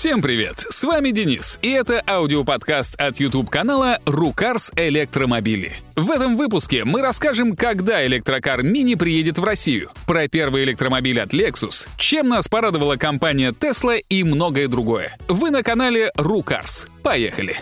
Всем привет! С вами Денис, и это аудиоподкаст от YouTube-канала «Рукарс Электромобили». В этом выпуске мы расскажем, когда электрокар Мини приедет в Россию, про первый электромобиль от Lexus, чем нас порадовала компания Tesla и многое другое. Вы на канале «Рукарс». Поехали!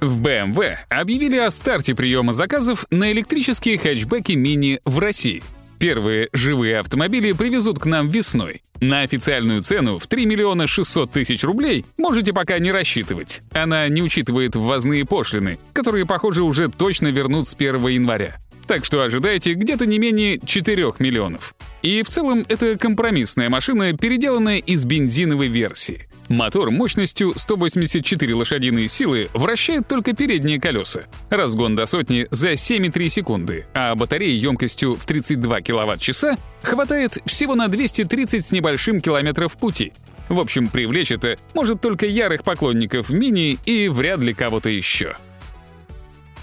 В BMW объявили о старте приема заказов на электрические хэтчбеки Мини в России — Первые живые автомобили привезут к нам весной. На официальную цену в 3 миллиона 600 тысяч рублей можете пока не рассчитывать. Она не учитывает ввозные пошлины, которые, похоже, уже точно вернут с 1 января. Так что ожидайте где-то не менее 4 миллионов. И в целом это компромиссная машина, переделанная из бензиновой версии. Мотор мощностью 184 лошадиные силы вращает только передние колеса. Разгон до сотни за 7,3 секунды, а батареи емкостью в 32 кВт-часа хватает всего на 230 с небольшим километров пути. В общем, привлечь это может только ярых поклонников мини и вряд ли кого-то еще.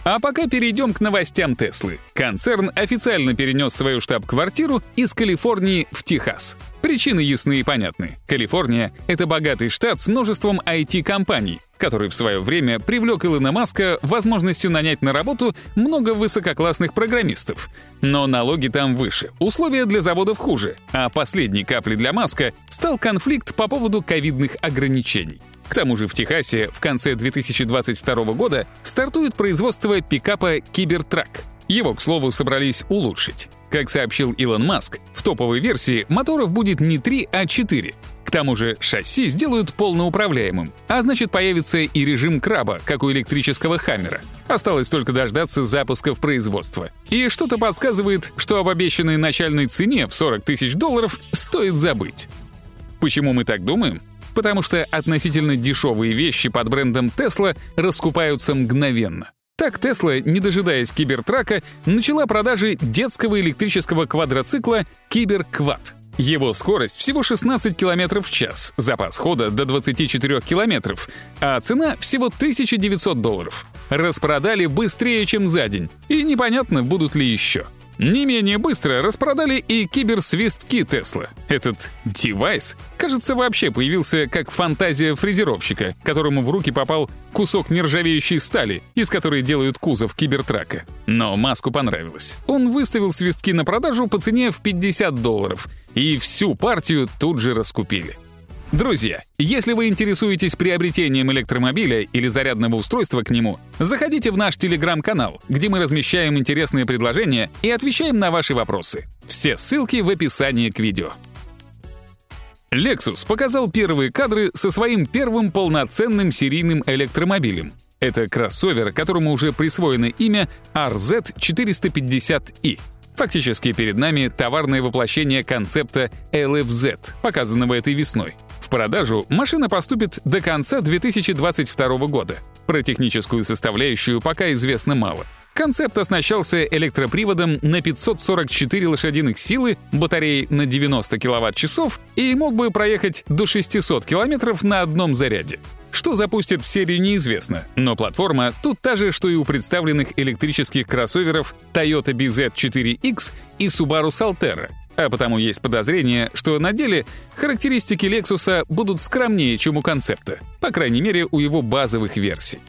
А пока перейдем к новостям Теслы. Концерн официально перенес свою штаб-квартиру из Калифорнии в Техас. Причины ясны и понятны. Калифорния — это богатый штат с множеством IT-компаний, который в свое время привлек Илона Маска возможностью нанять на работу много высококлассных программистов. Но налоги там выше, условия для заводов хуже, а последней каплей для Маска стал конфликт по поводу ковидных ограничений. К тому же в Техасе в конце 2022 года стартует производство пикапа «Кибертрак». Его, к слову, собрались улучшить. Как сообщил Илон Маск, в топовой версии моторов будет не 3, а 4. К тому же шасси сделают полноуправляемым, а значит появится и режим краба, как у электрического «Хаммера». Осталось только дождаться запуска в производство. И что-то подсказывает, что об обещанной начальной цене в 40 тысяч долларов стоит забыть. Почему мы так думаем? Потому что относительно дешевые вещи под брендом Tesla раскупаются мгновенно. Так Tesla, не дожидаясь кибертрака, начала продажи детского электрического квадроцикла Киберквад. Его скорость всего 16 км в час, запас хода до 24 км, а цена всего 1900 долларов. Распродали быстрее, чем за день, и непонятно, будут ли еще. Не менее быстро распродали и киберсвистки Тесла. Этот девайс, кажется, вообще появился как фантазия фрезеровщика, которому в руки попал кусок нержавеющей стали, из которой делают кузов кибертрака. Но Маску понравилось. Он выставил свистки на продажу по цене в 50 долларов, и всю партию тут же раскупили. Друзья, если вы интересуетесь приобретением электромобиля или зарядного устройства к нему, заходите в наш телеграм-канал, где мы размещаем интересные предложения и отвечаем на ваши вопросы. Все ссылки в описании к видео. Lexus показал первые кадры со своим первым полноценным серийным электромобилем. Это кроссовер, которому уже присвоено имя RZ450i. Фактически перед нами товарное воплощение концепта LFZ, показанного этой весной продажу машина поступит до конца 2022 года. Про техническую составляющую пока известно мало. Концепт оснащался электроприводом на 544 лошадиных силы, батареей на 90 кВт-часов и мог бы проехать до 600 км на одном заряде. Что запустит в серию неизвестно, но платформа тут та же, что и у представленных электрических кроссоверов Toyota BZ4X и Subaru Solterra, а потому есть подозрение, что на деле характеристики Lexus будут скромнее, чем у концепта, по крайней мере у его базовых версий.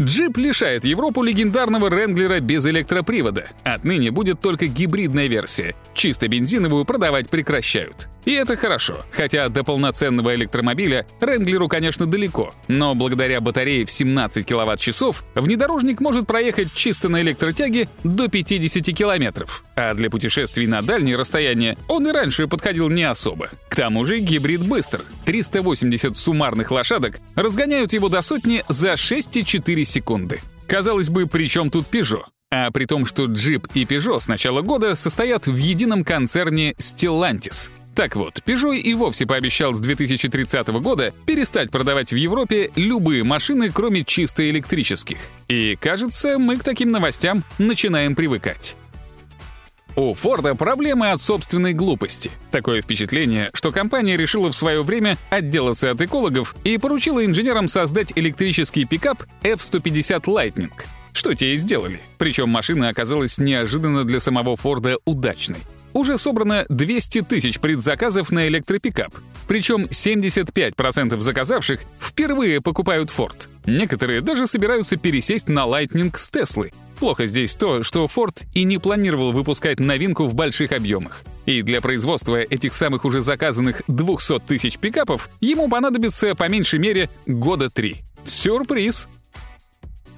Джип лишает Европу легендарного Ренглера без электропривода. Отныне будет только гибридная версия. Чисто бензиновую продавать прекращают. И это хорошо, хотя до полноценного электромобиля Ренглеру, конечно, далеко. Но благодаря батарее в 17 кВт-часов внедорожник может проехать чисто на электротяге до 50 километров. А для путешествий на дальние расстояния он и раньше подходил не особо. К тому же гибрид быстр. 380 суммарных лошадок разгоняют его до сотни за 6,4 секунды. Казалось бы, при чем тут Peugeot? А при том, что Jeep и Peugeot с начала года состоят в едином концерне Stellantis. Так вот, Peugeot и вовсе пообещал с 2030 года перестать продавать в Европе любые машины, кроме чисто электрических. И, кажется, мы к таким новостям начинаем привыкать. У Форда проблемы от собственной глупости. Такое впечатление, что компания решила в свое время отделаться от экологов и поручила инженерам создать электрический пикап F-150 Lightning. Что те и сделали. Причем машина оказалась неожиданно для самого Форда удачной. уже собрано 200 тысяч предзаказов на электропикап. Причем 75% заказавших впервые покупают Ford. Некоторые даже собираются пересесть на Lightning с Теслы. Плохо здесь то, что Ford и не планировал выпускать новинку в больших объемах. И для производства этих самых уже заказанных 200 тысяч пикапов ему понадобится по меньшей мере года три. Сюрприз!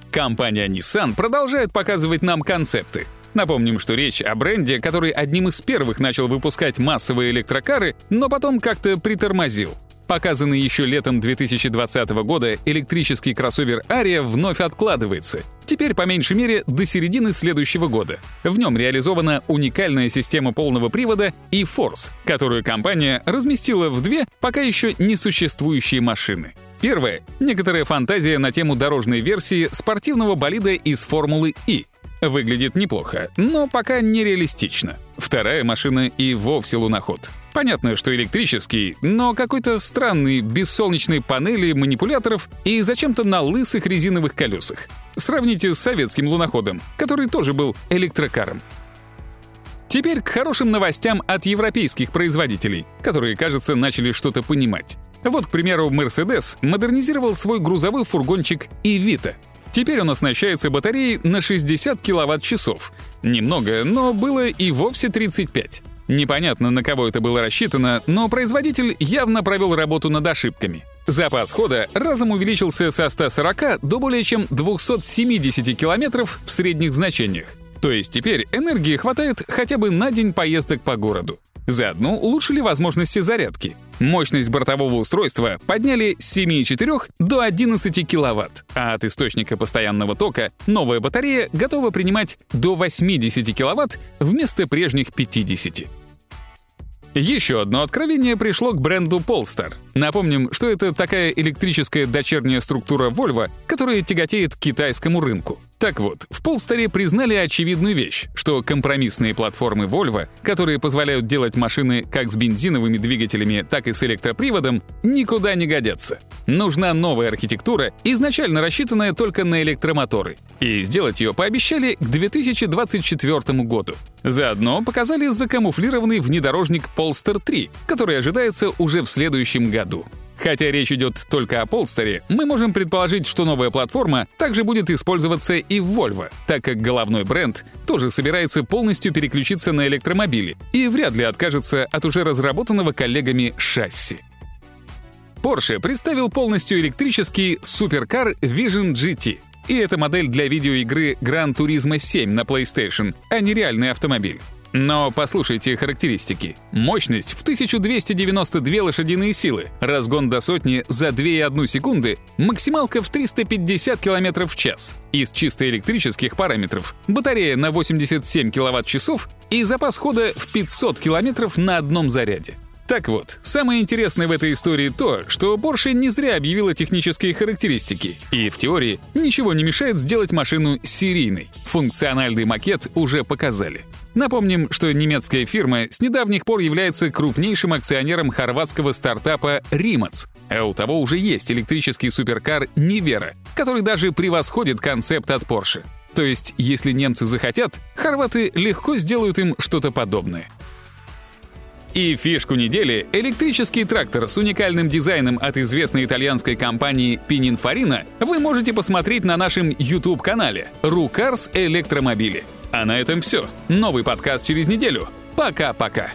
Компания Nissan продолжает показывать нам концепты. Напомним, что речь о бренде, который одним из первых начал выпускать массовые электрокары, но потом как-то притормозил. Показанный еще летом 2020 года электрический кроссовер Aria вновь откладывается. Теперь, по меньшей мере, до середины следующего года. В нем реализована уникальная система полного привода e-Force, которую компания разместила в две пока еще не существующие машины. Первая — некоторая фантазия на тему дорожной версии спортивного болида из Формулы И. Выглядит неплохо, но пока нереалистично. Вторая машина и вовсе луноход. Понятно, что электрический, но какой-то странный, без солнечной панели, манипуляторов и зачем-то на лысых резиновых колесах. Сравните с советским луноходом, который тоже был электрокаром. Теперь к хорошим новостям от европейских производителей, которые, кажется, начали что-то понимать. Вот, к примеру, Mercedes модернизировал свой грузовой фургончик Evita. Теперь он оснащается батареей на 60 киловатт-часов. Немного, но было и вовсе 35. Непонятно, на кого это было рассчитано, но производитель явно провел работу над ошибками. Запас хода разом увеличился со 140 до более чем 270 километров в средних значениях. То есть теперь энергии хватает хотя бы на день поездок по городу. Заодно улучшили возможности зарядки. Мощность бортового устройства подняли с 7,4 до 11 кВт, а от источника постоянного тока новая батарея готова принимать до 80 кВт вместо прежних 50. Еще одно откровение пришло к бренду Polestar. Напомним, что это такая электрическая дочерняя структура Volvo, которая тяготеет к китайскому рынку. Так вот, в Polestar признали очевидную вещь, что компромиссные платформы Volvo, которые позволяют делать машины как с бензиновыми двигателями, так и с электроприводом, никуда не годятся. Нужна новая архитектура, изначально рассчитанная только на электромоторы. И сделать ее пообещали к 2024 году. Заодно показали закамуфлированный внедорожник Polestar 3, который ожидается уже в следующем году. Хотя речь идет только о Polestar, мы можем предположить, что новая платформа также будет использоваться и в Volvo, так как головной бренд тоже собирается полностью переключиться на электромобили и вряд ли откажется от уже разработанного коллегами шасси. Porsche представил полностью электрический суперкар Vision GT. И это модель для видеоигры Gran Turismo 7 на PlayStation, а не реальный автомобиль. Но послушайте характеристики. Мощность в 1292 лошадиные силы, разгон до сотни за 2,1 секунды, максималка в 350 км в час. Из чисто электрических параметров батарея на 87 кВт-часов и запас хода в 500 км на одном заряде. Так вот, самое интересное в этой истории то, что Porsche не зря объявила технические характеристики, и в теории ничего не мешает сделать машину серийной. Функциональный макет уже показали. Напомним, что немецкая фирма с недавних пор является крупнейшим акционером хорватского стартапа Rimac, а у того уже есть электрический суперкар Nivera, который даже превосходит концепт от Porsche. То есть, если немцы захотят, хорваты легко сделают им что-то подобное. И фишку недели — электрический трактор с уникальным дизайном от известной итальянской компании Pininfarina вы можете посмотреть на нашем YouTube-канале «Рукарс Электромобили». А на этом все. Новый подкаст через неделю. Пока-пока.